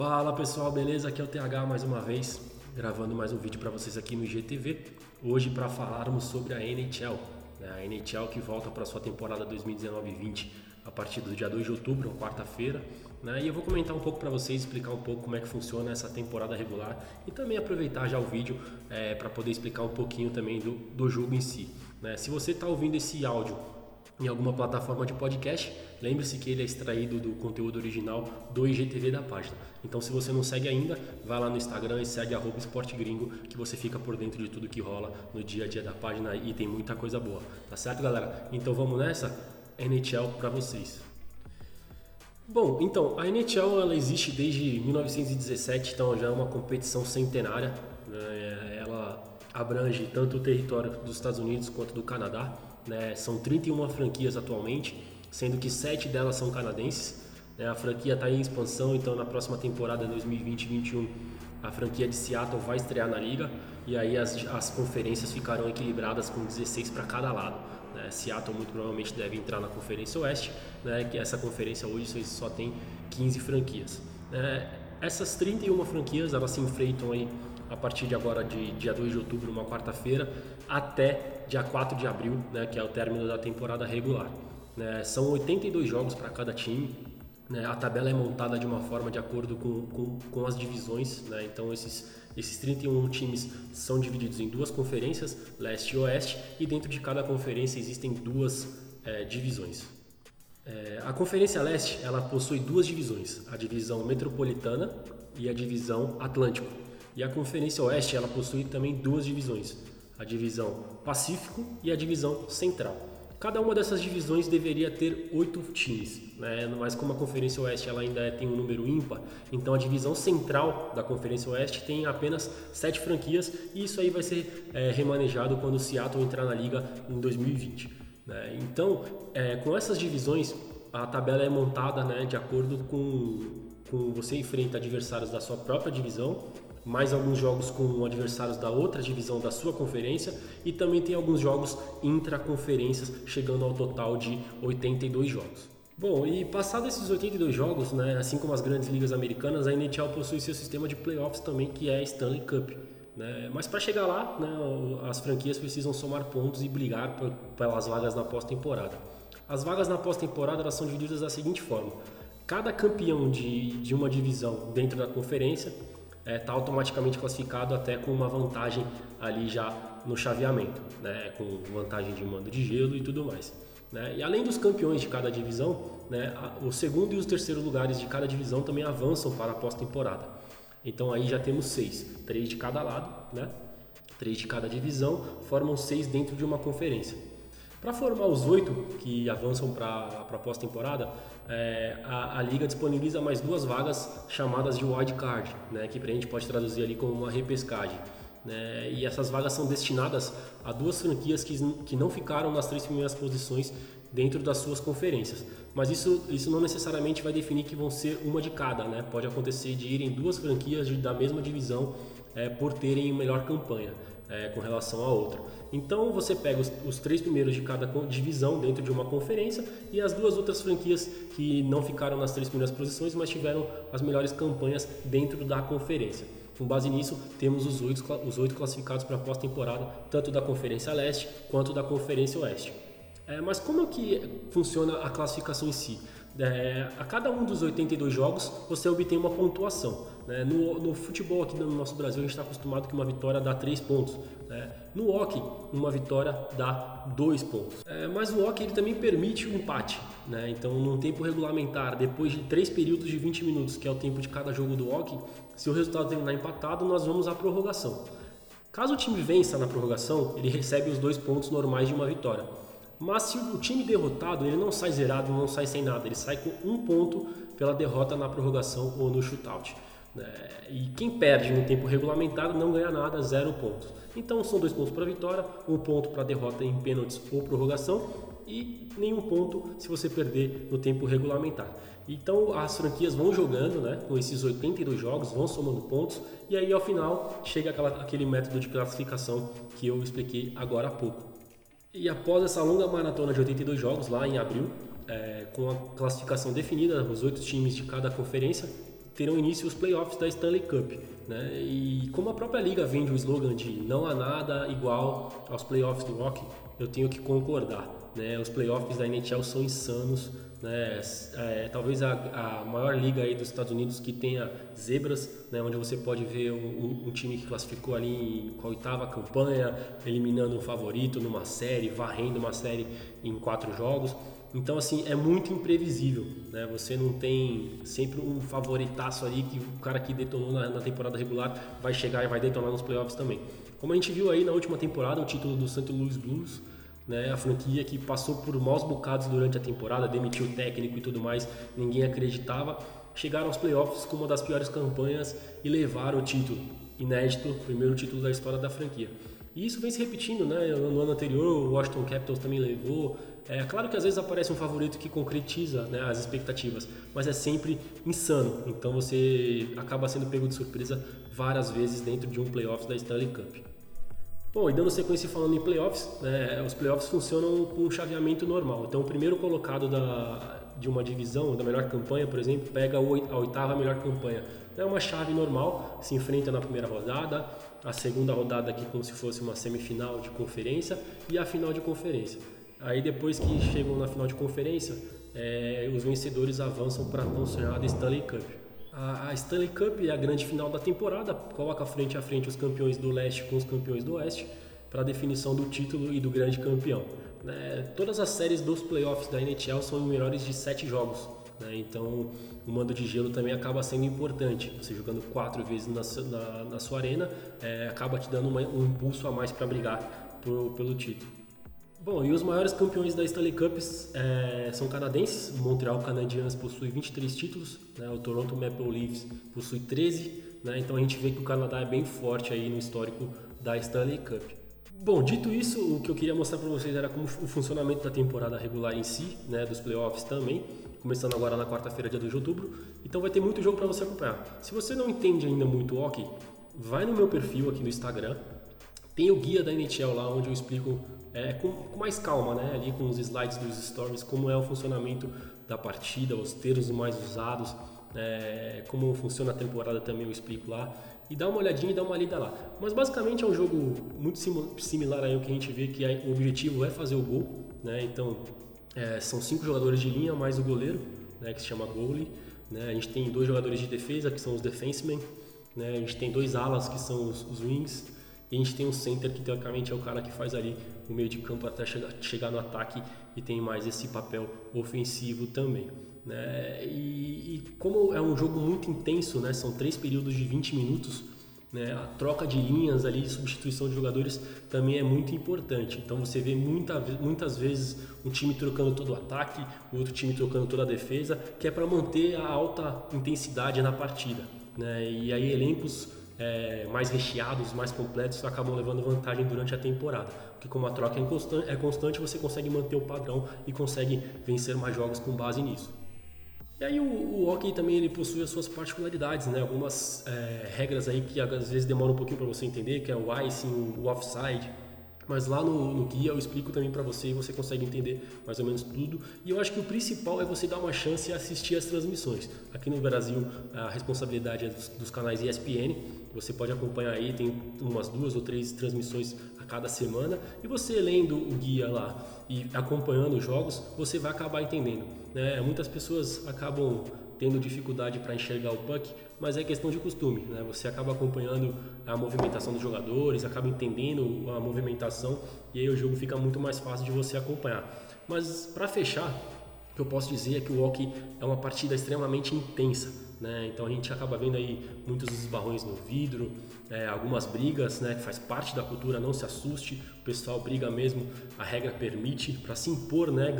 Fala pessoal, beleza? Aqui é o TH mais uma vez, gravando mais um vídeo para vocês aqui no IGTV. Hoje para falarmos sobre a NHL, né? a NHL que volta para sua temporada 2019-20 a partir do dia 2 de outubro, quarta-feira. Né? E eu vou comentar um pouco para vocês, explicar um pouco como é que funciona essa temporada regular e também aproveitar já o vídeo é, para poder explicar um pouquinho também do, do jogo em si. Né? Se você está ouvindo esse áudio em alguma plataforma de podcast, lembre-se que ele é extraído do conteúdo original do IGTV da página. Então, se você não segue ainda, vai lá no Instagram e segue esportegringo, que você fica por dentro de tudo que rola no dia a dia da página e tem muita coisa boa. Tá certo, galera? Então, vamos nessa? NHL para vocês. Bom, então, a NHL ela existe desde 1917, então já é uma competição centenária. Né? Ela abrange tanto o território dos Estados Unidos quanto do Canadá. Né? São 31 franquias atualmente, sendo que 7 delas são canadenses. Né? A franquia está em expansão, então na próxima temporada 2020-21 a franquia de Seattle vai estrear na liga e aí as, as conferências ficarão equilibradas com 16 para cada lado. Né? Seattle muito provavelmente deve entrar na Conferência Oeste, né? que essa conferência hoje só tem 15 franquias. Né? Essas 31 franquias elas se enfrentam aí a partir de agora de dia 2 de outubro, uma quarta-feira, até dia 4 de abril, né, que é o término da temporada regular. Né, são 82 jogos para cada time. Né, a tabela é montada de uma forma de acordo com, com, com as divisões. Né, então, esses, esses 31 times são divididos em duas conferências, leste e oeste, e dentro de cada conferência existem duas é, divisões. É, a Conferência Leste ela possui duas divisões, a divisão metropolitana e a divisão Atlântico. E a Conferência Oeste ela possui também duas divisões, a divisão Pacífico e a divisão Central. Cada uma dessas divisões deveria ter oito times, né? mas como a Conferência Oeste ela ainda é, tem um número ímpar, então a divisão central da Conferência Oeste tem apenas sete franquias e isso aí vai ser é, remanejado quando o Seattle entrar na liga em 2020. Né? Então, é, com essas divisões, a tabela é montada né, de acordo com, com você enfrenta adversários da sua própria divisão mais alguns jogos com adversários da outra divisão da sua conferência e também tem alguns jogos intraconferências, chegando ao total de 82 jogos. Bom, e passados esses 82 jogos, né, assim como as grandes ligas americanas, a NHL possui seu sistema de playoffs também, que é a Stanley Cup. Né? Mas para chegar lá, né, as franquias precisam somar pontos e brigar pelas vagas na pós-temporada. As vagas na pós-temporada são divididas da seguinte forma: cada campeão de, de uma divisão dentro da conferência está é, tá automaticamente classificado até com uma vantagem ali já no chaveamento, né, com vantagem de mando de gelo e tudo mais. Né? E além dos campeões de cada divisão, né, o segundo e os terceiros lugares de cada divisão também avançam para a pós-temporada. Então aí já temos seis, três de cada lado, né? três de cada divisão, formam seis dentro de uma conferência. Para formar os oito que avançam para a pós-temporada, é, a, a, liga disponibiliza mais duas vagas chamadas de wild card, né, que a gente pode traduzir ali como uma repescagem. Né, e essas vagas são destinadas a duas franquias que, que não ficaram nas três primeiras posições dentro das suas conferências. Mas isso, isso não necessariamente vai definir que vão ser uma de cada, né? Pode acontecer de irem duas franquias de, da mesma divisão é, por terem melhor campanha é, com relação à outra. Então você pega os, os, três primeiros de cada divisão dentro de uma conferência e as duas outras franquias que não ficaram nas três primeiras posições, mas tiveram as melhores campanhas dentro da conferência. Com base nisso, temos os oito, os oito classificados para a pós-temporada, tanto da Conferência Leste quanto da Conferência Oeste. É, mas como é que funciona a classificação em si? É, a cada um dos 82 jogos você obtém uma pontuação. Né? No, no, futebol aqui no nosso Brasil a gente está acostumado que uma vitória dá 3 pontos. Né? No hockey, uma vitória dá 2 pontos. É, mas o hockey ele também permite o um empate. Né? Então, num tempo regulamentar, depois de 3 períodos de 20 minutos, que é o tempo de cada jogo do hockey, se o resultado terminar empatado, nós vamos à prorrogação. Caso o time vença na prorrogação, ele recebe os dois pontos normais de uma vitória. Mas se o time derrotado, ele não sai zerado, não sai sem nada, ele sai com um ponto pela derrota na prorrogação ou no shootout. Né? E quem perde no tempo regulamentar não ganha nada, zero pontos. Então são dois pontos para vitória, um ponto para derrota em pênaltis ou prorrogação e nenhum ponto se você perder no tempo regulamentar. Então as franquias vão jogando né, com esses 82 jogos, vão somando pontos e aí ao final chega aquela, aquele método de classificação que eu expliquei agora há pouco. E após essa longa maratona de 82 jogos lá em abril, é, com a classificação definida, os oito times de cada conferência, terão início os playoffs da Stanley Cup. Né? E como a própria liga vende o slogan de não há nada igual aos playoffs do hockey, eu tenho que concordar. Né? Os playoffs da NHL são insanos. Né? É, talvez a, a, maior liga aí dos Estados Unidos que tenha zebras, né? onde você pode ver um, um time que classificou ali com a oitava campanha, eliminando um favorito numa série, varrendo uma série em quatro jogos. Então, assim, é muito imprevisível, né? Você não tem sempre um favoritaço ali que o cara que detonou na, na, temporada regular vai chegar e vai detonar nos playoffs também. Como a gente viu aí na última temporada, o título do St. Louis Blues, né? A franquia que passou por maus bocados durante a temporada, demitiu o técnico e tudo mais, ninguém acreditava. Chegaram aos playoffs com uma das piores campanhas e levaram o título, inédito, primeiro título da história da franquia. E isso vem se repetindo, né? No ano anterior, o Washington Capitals também levou, é claro que às vezes aparece um favorito que concretiza né, as expectativas, mas é sempre insano. Então você acaba sendo pego de surpresa várias vezes dentro de um playoffs da Stanley Cup. Bom, e dando sequência falando em playoffs, né, os playoffs funcionam com um chaveamento normal. Então o primeiro colocado da, de uma divisão, da melhor campanha, por exemplo, pega a oitava melhor campanha. É uma chave normal, se enfrenta na primeira rodada, a segunda rodada aqui como se fosse uma semifinal de conferência e a final de conferência. Aí depois que chegam na final de conferência, é, os vencedores avançam para a tão sonhada Stanley Cup. A, Stanley Cup é a grande final da temporada, coloca frente a frente os campeões do leste com os campeões do oeste para a definição do título e do grande campeão. É, todas as séries dos playoffs da NHL são em menores de sete jogos, né? então o mando de gelo também acaba sendo importante. Você jogando quatro vezes na, na, na sua arena é, acaba te dando uma, um impulso a mais para brigar por, pelo título. Bom, e os maiores campeões da Stanley Cup é, são canadenses. Montreal Canadiens possui 23 títulos, né? o Toronto Maple Leafs possui 13. Né? Então a gente vê que o Canadá é bem forte aí no histórico da Stanley Cup. Bom, dito isso, o que eu queria mostrar para vocês era como o funcionamento da temporada regular em si, né, dos playoffs também, começando agora na quarta-feira, dia 2 de outubro. Então vai ter muito jogo para você acompanhar. Se você não entende ainda muito hockey, vai no meu perfil aqui no Instagram. Tem o guia da NHL lá onde eu explico é, com, com, mais calma, né? Ali com os slides dos stories, como é o funcionamento da partida, os termos mais usados, é, como funciona a temporada também eu explico lá. E dá uma olhadinha e dá uma lida lá. Mas basicamente é um jogo muito similar aí ao que a gente vê que o objetivo é fazer o gol, né? Então é, são cinco jogadores de linha mais o goleiro, né? Que se chama goalie. Né? A gente tem dois jogadores de defesa que são os defensemen, né? A gente tem dois alas que são os, os wings e a gente tem um center que teoricamente é o cara que faz ali o meio de campo até chegar, chegar no ataque e tem mais esse papel ofensivo também. Né? E, e, como é um jogo muito intenso, né? são três períodos de 20 minutos, né? a troca de linhas ali, substituição de jogadores também é muito importante. Então você vê muita, muitas vezes um time trocando todo o ataque, o outro time trocando toda a defesa, que é para manter a alta intensidade na partida. Né? E aí elencos é, mais recheados, mais completos, acabam levando vantagem durante a temporada. Porque como a troca é constante, é constante, você consegue manter o padrão e consegue vencer mais jogos com base nisso. E aí o, o hockey também ele possui as suas particularidades, né? Algumas é, regras aí que às vezes demoram um pouquinho para você entender, que é o icing, o offside, mas lá no, no guia eu explico também para você e você consegue entender mais ou menos tudo. E eu acho que o principal é você dar uma chance e assistir as transmissões. Aqui no Brasil a responsabilidade é dos, dos canais ESPN. Você pode acompanhar aí, tem umas duas ou três transmissões a cada semana. E você lendo o guia lá e acompanhando os jogos, você vai acabar entendendo. Né? Muitas pessoas acabam tendo dificuldade para enxergar o puck, mas é questão de costume, né? Você acaba acompanhando a movimentação dos jogadores, acaba entendendo a movimentação e aí o jogo fica muito mais fácil de você acompanhar. Mas para fechar, o que eu posso dizer é que o hockey é uma partida extremamente intensa. Né? Então a gente acaba vendo aí muitos esbarrões no vidro, é, algumas brigas, né, que faz parte da cultura, não se assuste, o pessoal briga mesmo, a regra permite para se impor, né,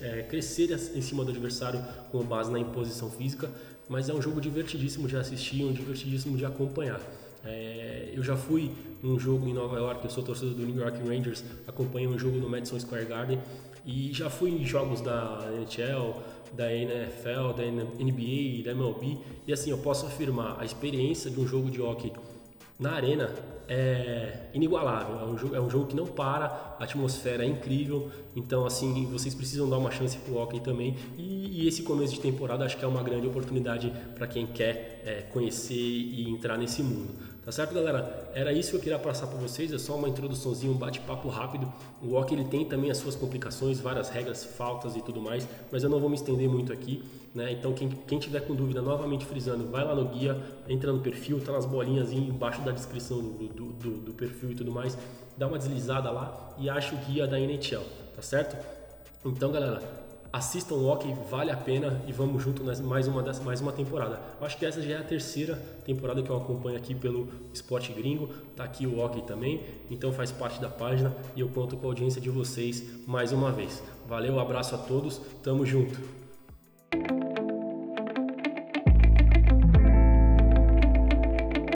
é, crescer em cima do adversário com base na imposição física, mas é um jogo divertidíssimo de assistir, um divertidíssimo de acompanhar. É, eu já fui num jogo em Nova York, eu sou torcedor do New York Rangers, acompanhei um jogo no Madison Square Garden e já fui em jogos da NHL, da NFL, da NBA, da MLB, e assim, eu posso afirmar, a experiência de um jogo de hockey na arena é inigualável. É um, jogo, é um jogo que não para, a atmosfera é incrível. Então, assim, vocês precisam dar uma chance pro hockey também. E, e esse começo de temporada acho que é uma grande oportunidade para quem quer é, conhecer e entrar nesse mundo. Tá certo, galera? Era isso que eu queria passar para vocês. É só uma introduçãozinha, um bate-papo rápido. O hockey ele tem também as suas complicações, várias regras, faltas e tudo mais, mas eu não vou me estender muito aqui. Né? Então, quem, quem tiver com dúvida, novamente frisando, vai lá no guia, entra no perfil, tá nas bolinhas embaixo da descrição do, do, do, do perfil e tudo mais. Dá uma deslizada lá e acha o guia da NHL, tá certo? Então, galera, assistam o hockey, vale a pena e vamos junto mais uma, dessa, mais uma temporada. Acho que essa já é a terceira temporada que eu acompanho aqui pelo Esporte Gringo, tá aqui o hockey também, então faz parte da página e eu conto com a audiência de vocês mais uma vez. Valeu, abraço a todos, tamo junto!